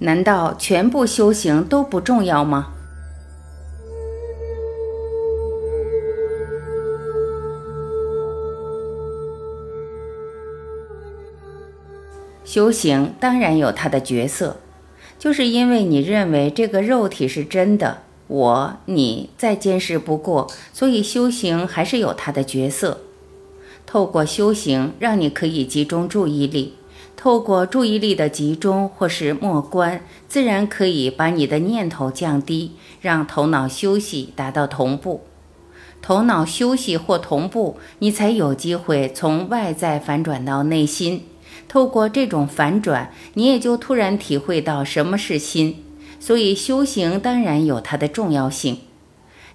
难道全部修行都不重要吗？修行当然有它的角色，就是因为你认为这个肉体是真的，我、你再坚实不过，所以修行还是有它的角色。透过修行，让你可以集中注意力。透过注意力的集中或是默观，自然可以把你的念头降低，让头脑休息，达到同步。头脑休息或同步，你才有机会从外在反转到内心。透过这种反转，你也就突然体会到什么是心。所以修行当然有它的重要性。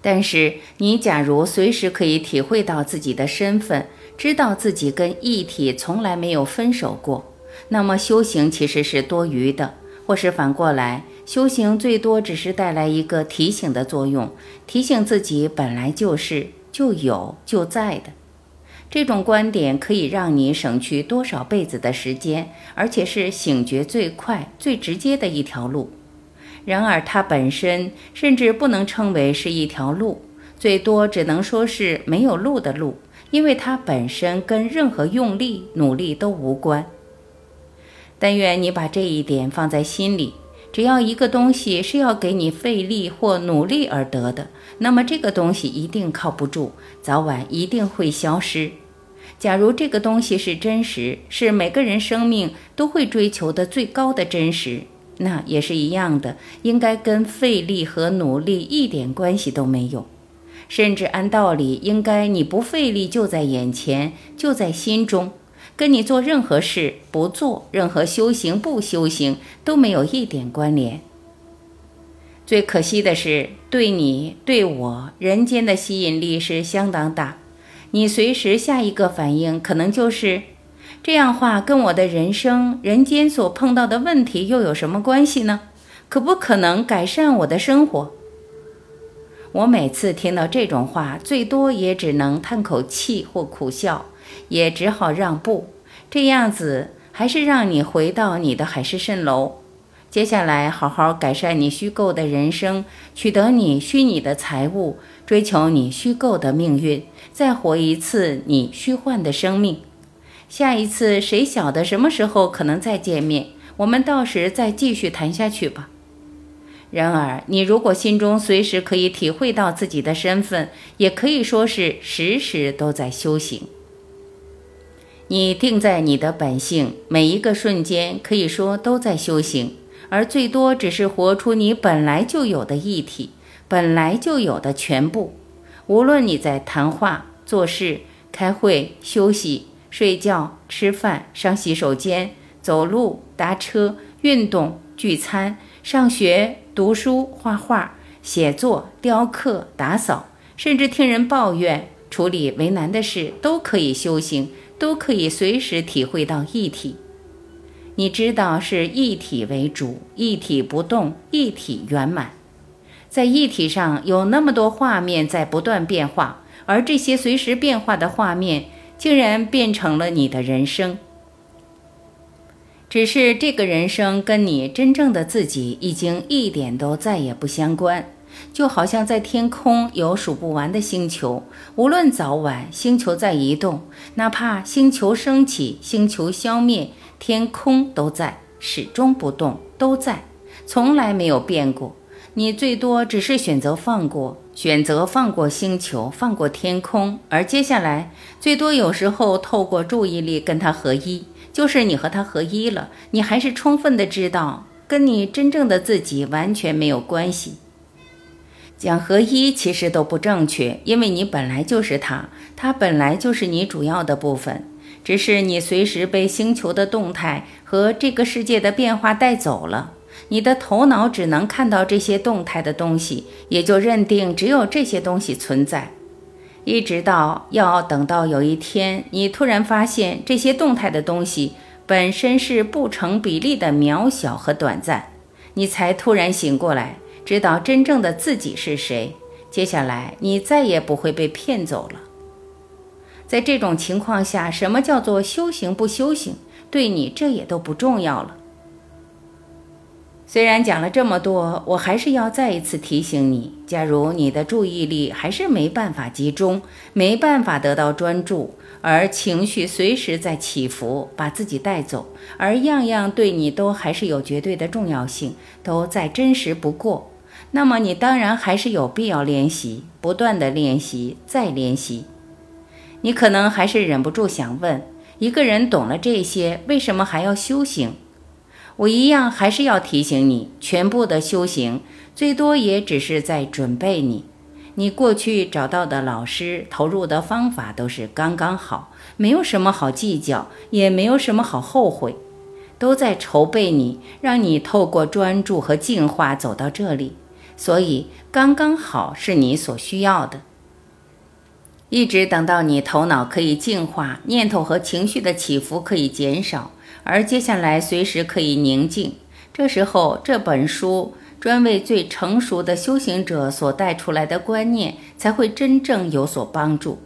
但是你假如随时可以体会到自己的身份，知道自己跟异体从来没有分手过。那么修行其实是多余的，或是反过来，修行最多只是带来一个提醒的作用，提醒自己本来就是、就有、就在的。这种观点可以让你省去多少辈子的时间，而且是醒觉最快、最直接的一条路。然而，它本身甚至不能称为是一条路，最多只能说是没有路的路，因为它本身跟任何用力、努力都无关。但愿你把这一点放在心里。只要一个东西是要给你费力或努力而得的，那么这个东西一定靠不住，早晚一定会消失。假如这个东西是真实，是每个人生命都会追求的最高的真实，那也是一样的，应该跟费力和努力一点关系都没有。甚至按道理，应该你不费力就在眼前，就在心中。跟你做任何事不做，任何修行不修行都没有一点关联。最可惜的是，对你对我人间的吸引力是相当大，你随时下一个反应可能就是这样话，跟我的人生人间所碰到的问题又有什么关系呢？可不可能改善我的生活？我每次听到这种话，最多也只能叹口气或苦笑。也只好让步，这样子还是让你回到你的海市蜃楼。接下来好好改善你虚构的人生，取得你虚拟的财物，追求你虚构的命运，再活一次你虚幻的生命。下一次谁晓得什么时候可能再见面？我们到时再继续谈下去吧。然而，你如果心中随时可以体会到自己的身份，也可以说是时时都在修行。你定在你的本性，每一个瞬间可以说都在修行，而最多只是活出你本来就有的一体，本来就有的全部。无论你在谈话、做事、开会、休息、睡觉、吃饭、上洗手间、走路、搭车、运动、聚餐、上学、读书、画画、写作、雕刻、打扫，甚至听人抱怨、处理为难的事，都可以修行。都可以随时体会到一体，你知道是一体为主，一体不动，一体圆满。在一体上有那么多画面在不断变化，而这些随时变化的画面，竟然变成了你的人生。只是这个人生跟你真正的自己已经一点都再也不相关。就好像在天空有数不完的星球，无论早晚，星球在移动，哪怕星球升起，星球消灭，天空都在，始终不动，都在，从来没有变过。你最多只是选择放过，选择放过星球，放过天空，而接下来最多有时候透过注意力跟它合一，就是你和它合一了，你还是充分的知道，跟你真正的自己完全没有关系。讲合一其实都不正确，因为你本来就是它，它本来就是你主要的部分，只是你随时被星球的动态和这个世界的变化带走了，你的头脑只能看到这些动态的东西，也就认定只有这些东西存在，一直到要等到有一天你突然发现这些动态的东西本身是不成比例的渺小和短暂，你才突然醒过来。知道真正的自己是谁，接下来你再也不会被骗走了。在这种情况下，什么叫做修行不修行，对你这也都不重要了。虽然讲了这么多，我还是要再一次提醒你：假如你的注意力还是没办法集中，没办法得到专注，而情绪随时在起伏，把自己带走，而样样对你都还是有绝对的重要性，都再真实不过，那么你当然还是有必要练习，不断的练习，再练习。你可能还是忍不住想问：一个人懂了这些，为什么还要修行？我一样还是要提醒你，全部的修行最多也只是在准备你。你过去找到的老师、投入的方法都是刚刚好，没有什么好计较，也没有什么好后悔，都在筹备你，让你透过专注和净化走到这里。所以，刚刚好是你所需要的。一直等到你头脑可以净化，念头和情绪的起伏可以减少。而接下来随时可以宁静，这时候这本书专为最成熟的修行者所带出来的观念才会真正有所帮助。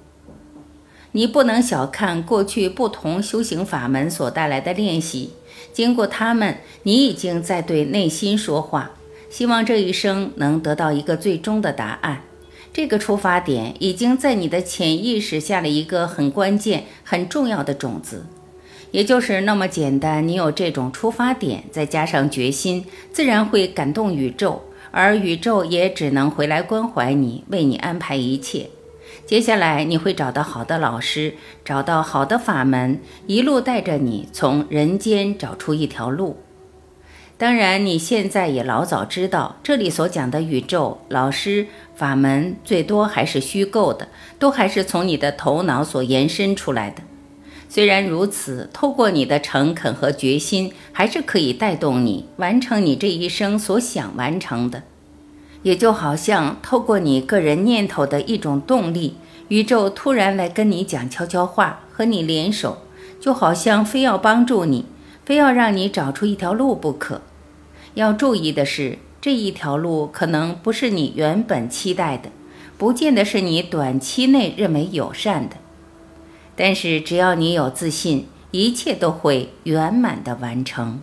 你不能小看过去不同修行法门所带来的练习，经过他们，你已经在对内心说话，希望这一生能得到一个最终的答案。这个出发点已经在你的潜意识下了一个很关键、很重要的种子。也就是那么简单，你有这种出发点，再加上决心，自然会感动宇宙，而宇宙也只能回来关怀你，为你安排一切。接下来你会找到好的老师，找到好的法门，一路带着你从人间找出一条路。当然，你现在也老早知道，这里所讲的宇宙、老师、法门，最多还是虚构的，都还是从你的头脑所延伸出来的。虽然如此，透过你的诚恳和决心，还是可以带动你完成你这一生所想完成的。也就好像透过你个人念头的一种动力，宇宙突然来跟你讲悄悄话，和你联手，就好像非要帮助你，非要让你找出一条路不可。要注意的是，这一条路可能不是你原本期待的，不见得是你短期内认为友善的。但是，只要你有自信，一切都会圆满的完成。